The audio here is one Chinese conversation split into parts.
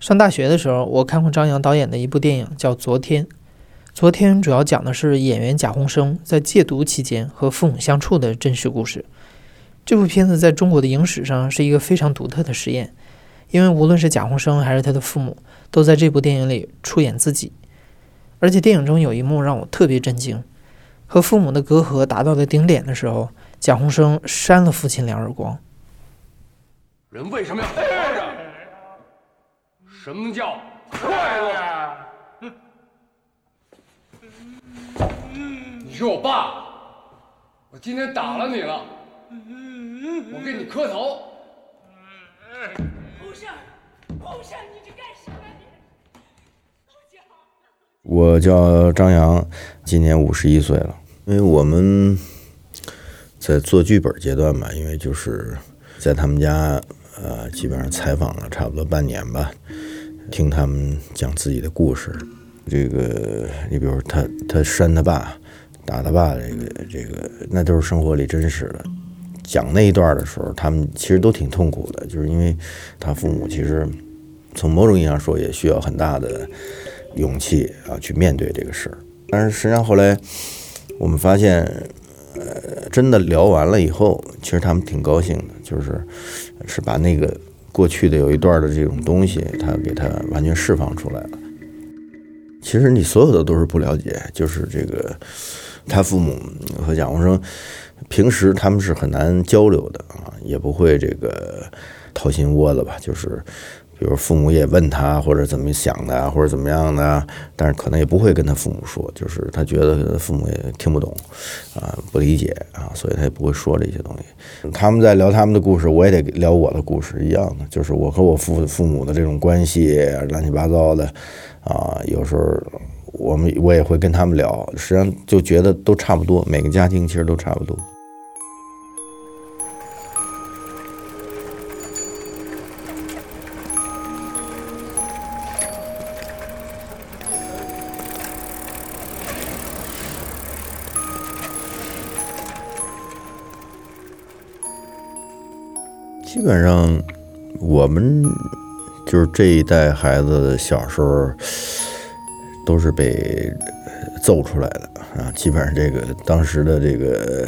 上大学的时候，我看过张扬导演的一部电影，叫《昨天》。昨天主要讲的是演员贾宏声在戒毒期间和父母相处的真实故事。这部片子在中国的影史上是一个非常独特的实验，因为无论是贾宏声还是他的父母，都在这部电影里出演自己。而且电影中有一幕让我特别震惊：和父母的隔阂达到了顶点的时候，贾宏声扇了父亲两耳光。人为什么要活着？什么叫快乐？你是我爸，我今天打了你了，我给你磕头。洪胜，洪胜，你这干什么？我叫张扬，今年五十一岁了。因为我们在做剧本阶段吧，因为就是在他们家，呃，基本上采访了差不多半年吧。听他们讲自己的故事，这个你比如他他扇他爸，打他爸，这个这个那都是生活里真实的。讲那一段的时候，他们其实都挺痛苦的，就是因为他父母其实从某种意义上说也需要很大的勇气啊去面对这个事儿。但是实际上后来我们发现，呃，真的聊完了以后，其实他们挺高兴的，就是是把那个。过去的有一段的这种东西，他给他完全释放出来了。其实你所有的都是不了解，就是这个他父母和贾宏生平时他们是很难交流的啊，也不会这个掏心窝子吧，就是。比如父母也问他或者怎么想的或者怎么样的，但是可能也不会跟他父母说，就是他觉得父母也听不懂，啊，不理解啊，所以他也不会说这些东西。他们在聊他们的故事，我也得聊我的故事一样的，就是我和我父父母的这种关系乱七八糟的，啊，有时候我们我也会跟他们聊，实际上就觉得都差不多，每个家庭其实都差不多。基本上，我们就是这一代孩子小时候都是被揍出来的啊。基本上这个当时的这个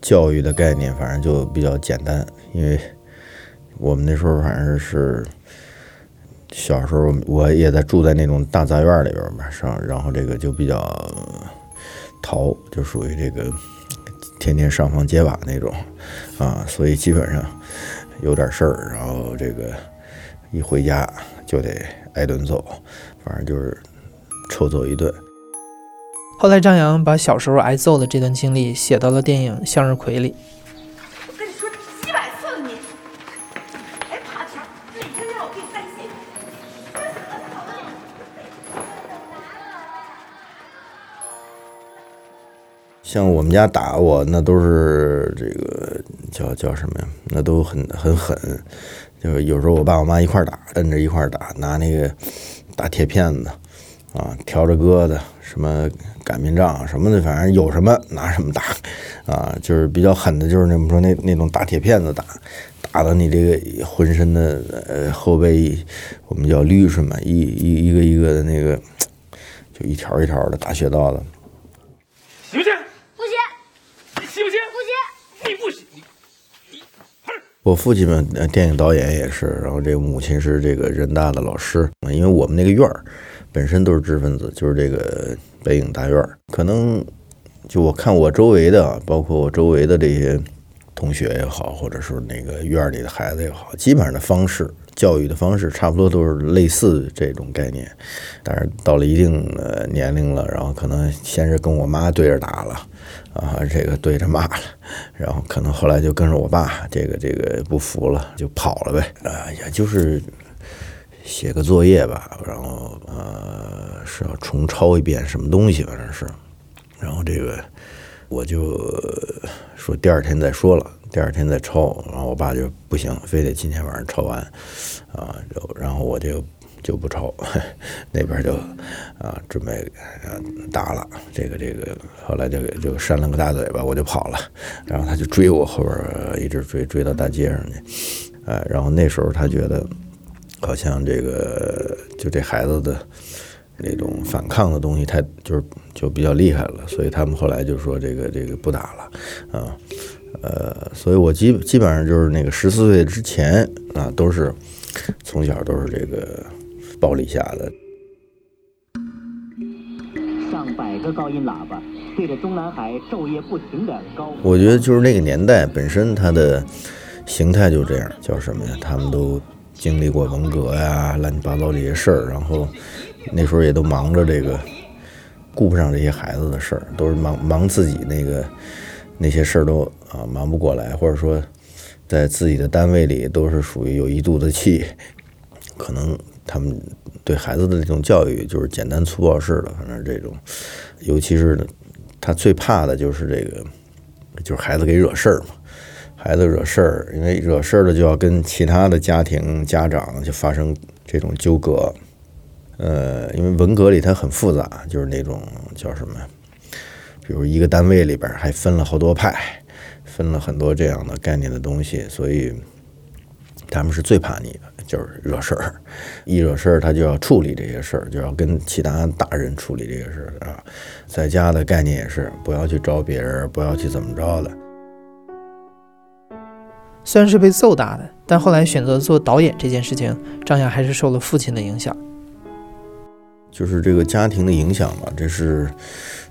教育的概念，反正就比较简单，因为我们那时候反正是小时候，我也在住在那种大杂院里边嘛，上然后这个就比较淘，就属于这个天天上房揭瓦那种啊，所以基本上。有点事儿，然后这个一回家就得挨顿揍，反正就是臭揍一顿。后来张扬把小时候挨揍的这段经历写到了电影《向日葵》里。像我们家打我，那都是这个叫叫什么呀？那都很很狠，就是有时候我爸我妈一块打，摁着一块打，拿那个大铁片子啊，挑着疙瘩，什么擀面杖什么的，反正有什么拿什么打啊，就是比较狠的，就是那么说那那种大铁片子打，打的你这个浑身的呃后背，我们叫绿顺嘛，一一一个一个的那个，就一条一条的大雪道子。我父亲嘛，电影导演也是，然后这个母亲是这个人大的老师。因为我们那个院儿本身都是知识分子，就是这个北影大院儿。可能就我看我周围的，包括我周围的这些同学也好，或者是那个院儿里的孩子也好，基本上的方式、教育的方式差不多都是类似这种概念。但是到了一定的年龄了，然后可能先是跟我妈对着打了。啊，这个对着骂了，然后可能后来就跟着我爸，这个这个不服了，就跑了呗。啊，也就是写个作业吧，然后呃是要重抄一遍什么东西，反正是。然后这个我就说第二天再说了，第二天再抄。然后我爸就不行，非得今天晚上抄完。啊，然后我就。就不抄，那边就啊准备打了，这个这个后来就就扇了个大嘴巴，我就跑了，然后他就追我后边一直追追到大街上去，啊，然后那时候他觉得好像这个就这孩子的那种反抗的东西太就是就比较厉害了，所以他们后来就说这个这个不打了啊，呃，所以我基基本上就是那个十四岁之前啊，都是从小都是这个暴力下的。上百个高音喇叭对着中南海昼夜不停的高。我觉得就是那个年代本身它的形态就这样，叫什么呀？他们都经历过文革呀，乱七八糟这些事儿，然后那时候也都忙着这个，顾不上这些孩子的事儿，都是忙忙自己那个那些事儿都啊忙不过来，或者说在自己的单位里都是属于有一肚子气，可能他们对孩子的这种教育就是简单粗暴式的，反正这种，尤其是他最怕的就是这个，就是孩子给惹事儿嘛。孩子惹事儿，因为惹事儿了就要跟其他的家庭家长就发生这种纠葛。呃，因为文革里它很复杂，就是那种叫什么，比如一个单位里边还分了好多派，分了很多这样的概念的东西，所以他们是最怕你的，就是惹事儿。一惹事儿，他就要处理这些事儿，就要跟其他大人处理这些事儿啊。在家的概念也是，不要去招别人，不要去怎么着的。虽然是被揍大的，但后来选择做导演这件事情，张扬还是受了父亲的影响。就是这个家庭的影响吧，这是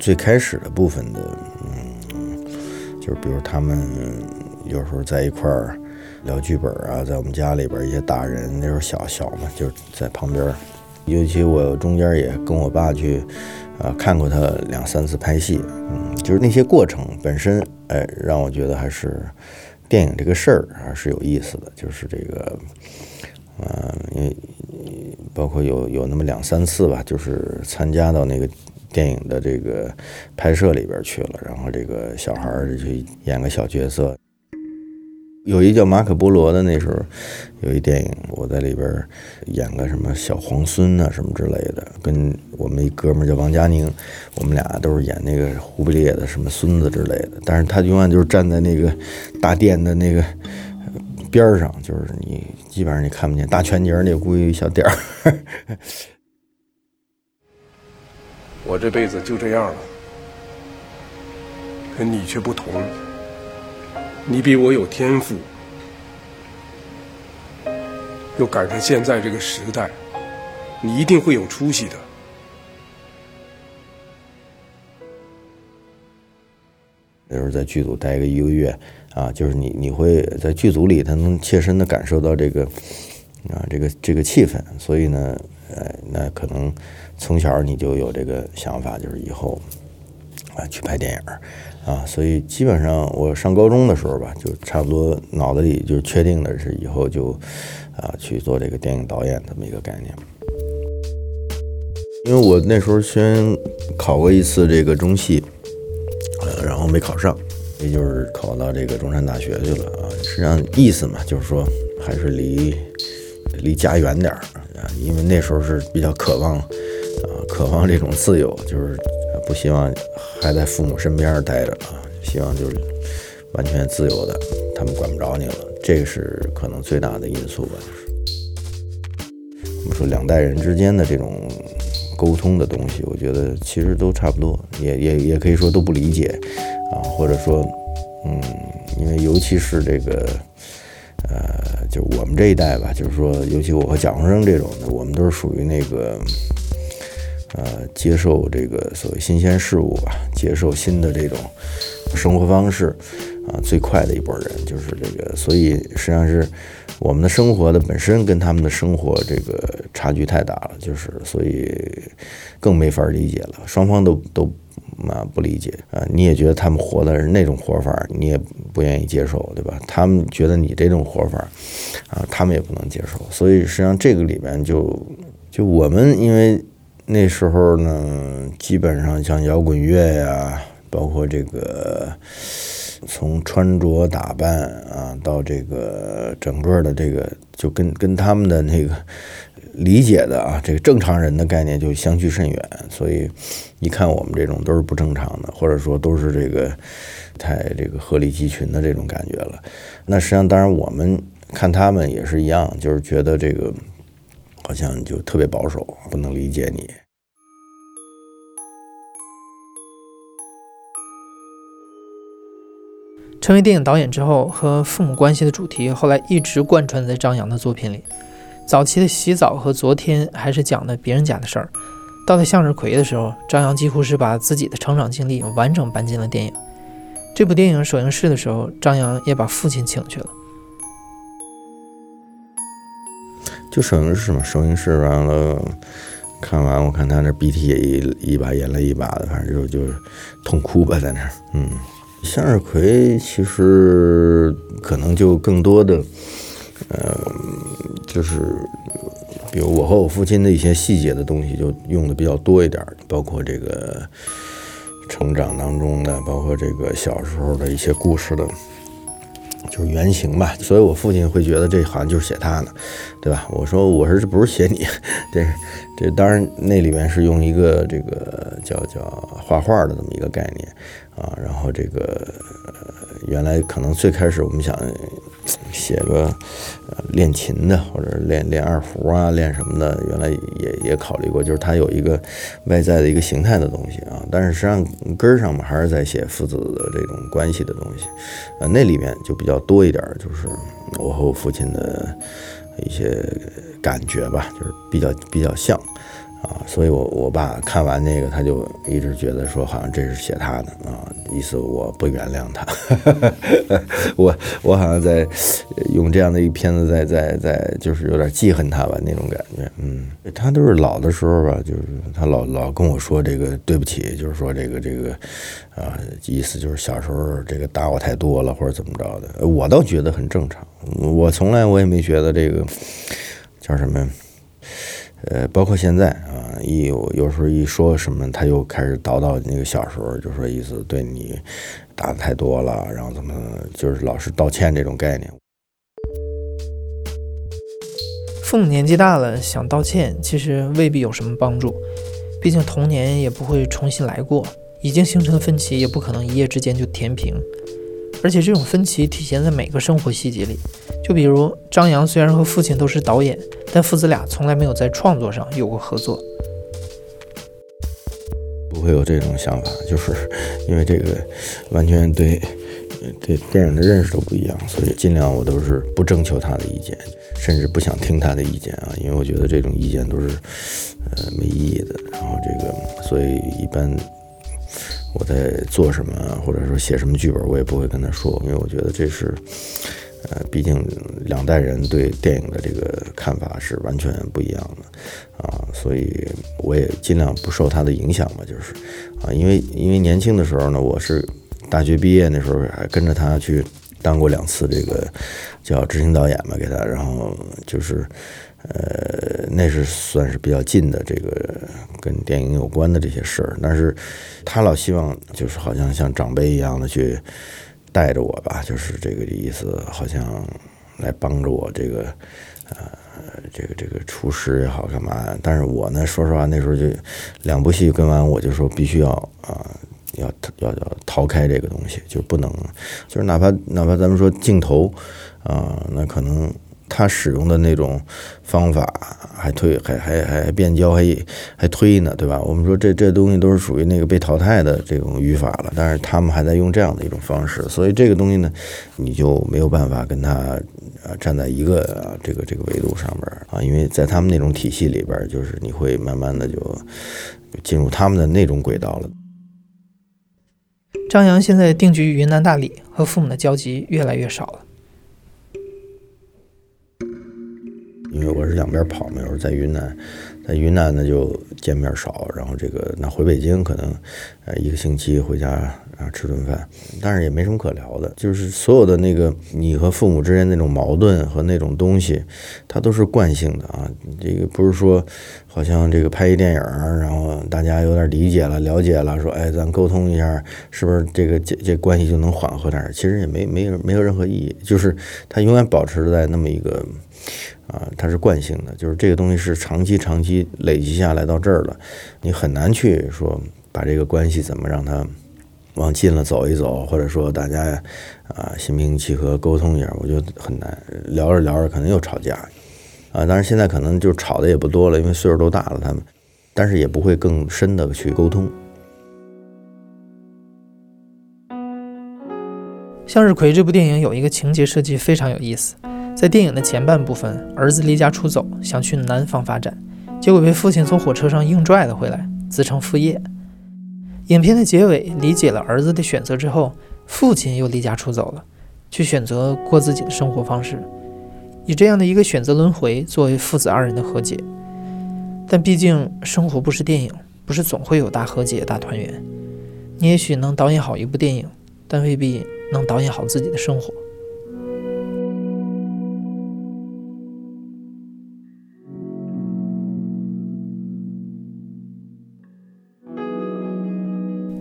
最开始的部分的。嗯，就是比如他们有时候在一块儿聊剧本啊，在我们家里边一些大人那时候小小嘛，就是在旁边。尤其我中间也跟我爸去啊看过他两三次拍戏，嗯，就是那些过程本身，哎，让我觉得还是。电影这个事儿还是有意思的，就是这个，嗯，因为包括有有那么两三次吧，就是参加到那个电影的这个拍摄里边去了，然后这个小孩儿就演个小角色。有一叫马可波罗的，那时候有一电影，我在里边演个什么小皇孙啊什么之类的，跟我们一哥们叫王佳宁，我们俩都是演那个忽必烈的什么孙子之类的。但是他永远就是站在那个大殿的那个边上，就是你基本上你看不见大全景那估计一小点儿。我这辈子就这样了，可你却不同。你比我有天赋，又赶上现在这个时代，你一定会有出息的。在剧组待个一个月啊，就是你你会在剧组里，他能切身的感受到这个啊这个这个气氛，所以呢，呃，那可能从小你就有这个想法，就是以后啊去拍电影。啊，所以基本上我上高中的时候吧，就差不多脑子里就确定的是以后就啊去做这个电影导演这么一个概念。因为我那时候先考过一次这个中戏，没考上，也就是考到这个中山大学去了啊。实际上意思嘛，就是说还是离离家远点儿啊，因为那时候是比较渴望啊，渴望这种自由，就是不希望。还在父母身边待着啊，希望就是完全自由的，他们管不着你了，这是可能最大的因素吧。就是我们说两代人之间的这种沟通的东西，我觉得其实都差不多，也也也可以说都不理解啊，或者说，嗯，因为尤其是这个，呃，就我们这一代吧，就是说，尤其我和蒋鸿生这种的，我们都是属于那个。呃，接受这个所谓新鲜事物吧，接受新的这种生活方式啊，最快的一波人就是这个，所以实际上是我们的生活的本身跟他们的生活这个差距太大了，就是所以更没法理解了，双方都都啊不理解啊，你也觉得他们活的是那种活法，你也不愿意接受，对吧？他们觉得你这种活法啊，他们也不能接受，所以实际上这个里面就就我们因为。那时候呢，基本上像摇滚乐呀，包括这个从穿着打扮啊，到这个整个的这个，就跟跟他们的那个理解的啊，这个正常人的概念就相距甚远。所以一看我们这种都是不正常的，或者说都是这个太这个鹤立鸡群的这种感觉了。那实际上，当然我们看他们也是一样，就是觉得这个好像就特别保守，不能理解你。成为电影导演之后，和父母关系的主题后来一直贯穿在张扬的作品里。早期的洗澡和昨天还是讲的别人家的事儿，到了向日葵的时候，张扬几乎是把自己的成长经历完整搬进了电影。这部电影首映式的时候，张扬也把父亲请去了。就首映式嘛，首映式完了，看完我看他那鼻涕也一一把眼泪一把的，反正就就痛哭吧，在那儿，嗯。向日葵其实可能就更多的，呃，就是比如我和我父亲的一些细节的东西，就用的比较多一点，包括这个成长当中的，包括这个小时候的一些故事的。就是原型吧，所以我父亲会觉得这好像就是写他呢，对吧？我说我说这 不是写你，这这当然那里面是用一个这个叫叫画画的这么一个概念啊，然后这个原来可能最开始我们想。写个呃练琴的，或者练练二胡啊，练什么的，原来也也考虑过，就是他有一个外在的一个形态的东西啊。但是实际上根儿上嘛，还是在写父子的这种关系的东西，呃，那里面就比较多一点，就是我和我父亲的一些感觉吧，就是比较比较像。啊，所以，我我爸看完那个，他就一直觉得说，好像这是写他的啊，意思我不原谅他，我我好像在用这样的一片子，在在在，就是有点记恨他吧那种感觉。嗯，他都是老的时候吧，就是他老老跟我说这个对不起，就是说这个这个啊，意思就是小时候这个打我太多了或者怎么着的，我倒觉得很正常，我从来我也没觉得这个叫什么。呃，包括现在啊，一有有时候一说什么，他又开始叨叨那个小时候，就说意思对你打的太多了，然后怎么就是老是道歉这种概念。父母年纪大了，想道歉其实未必有什么帮助，毕竟童年也不会重新来过，已经形成的分歧也不可能一夜之间就填平。而且这种分歧体现在每个生活细节里，就比如张扬虽然和父亲都是导演，但父子俩从来没有在创作上有过合作。不会有这种想法，就是因为这个完全对对电影的认识都不一样，所以尽量我都是不征求他的意见，甚至不想听他的意见啊，因为我觉得这种意见都是呃没意义的。然后这个，所以一般。我在做什么，或者说写什么剧本，我也不会跟他说，因为我觉得这是，呃，毕竟两代人对电影的这个看法是完全不一样的，啊，所以我也尽量不受他的影响吧，就是，啊，因为因为年轻的时候呢，我是大学毕业那时候还跟着他去当过两次这个叫执行导演嘛，给他，然后就是。呃，那是算是比较近的这个跟电影有关的这些事儿，但是他老希望就是好像像长辈一样的去带着我吧，就是这个意思，好像来帮着我这个呃这个这个厨师也好干嘛。但是我呢，说实话，那时候就两部戏跟完，我就说必须要啊要要要逃开这个东西，就不能就是哪怕哪怕咱们说镜头啊，那可能。他使用的那种方法还推还还还变焦还还推呢，对吧？我们说这这东西都是属于那个被淘汰的这种语法了，但是他们还在用这样的一种方式，所以这个东西呢，你就没有办法跟他啊站在一个这个这个维度上边啊，因为在他们那种体系里边，就是你会慢慢的就进入他们的那种轨道了。张扬现在定居云南大理，和父母的交集越来越少了。因为我是两边跑嘛，有时候在云南，在云南呢就见面少，然后这个那回北京可能，呃一个星期回家啊吃顿饭，但是也没什么可聊的，就是所有的那个你和父母之间那种矛盾和那种东西，它都是惯性的啊，这个不是说好像这个拍一电影，然后大家有点理解了、了解了，说哎咱沟通一下，是不是这个这这关系就能缓和点？其实也没没有没有任何意义，就是它永远保持在那么一个。啊，它是惯性的，就是这个东西是长期、长期累积下来到这儿了，你很难去说把这个关系怎么让它往近了走一走，或者说大家啊心平气和沟通一下，我觉得很难。聊着聊着可能又吵架。啊，当然现在可能就吵的也不多了，因为岁数都大了，他们，但是也不会更深的去沟通。向日葵这部电影有一个情节设计非常有意思，在电影的前半部分，儿子离家出走，想去南方发展，结果被父亲从火车上硬拽了回来，自称副业。影片的结尾，理解了儿子的选择之后，父亲又离家出走了，去选择过自己的生活方式，以这样的一个选择轮回作为父子二人的和解。但毕竟生活不是电影，不是总会有大和解、大团圆。你也许能导演好一部电影，但未必。能导演好自己的生活。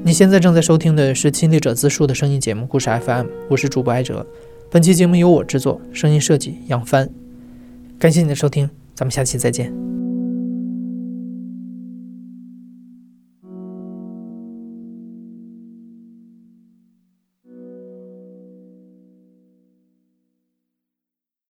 你现在正在收听的是亲历者自述的声音节目《故事 FM》，我是主播艾哲。本期节目由我制作，声音设计杨帆。感谢你的收听，咱们下期再见。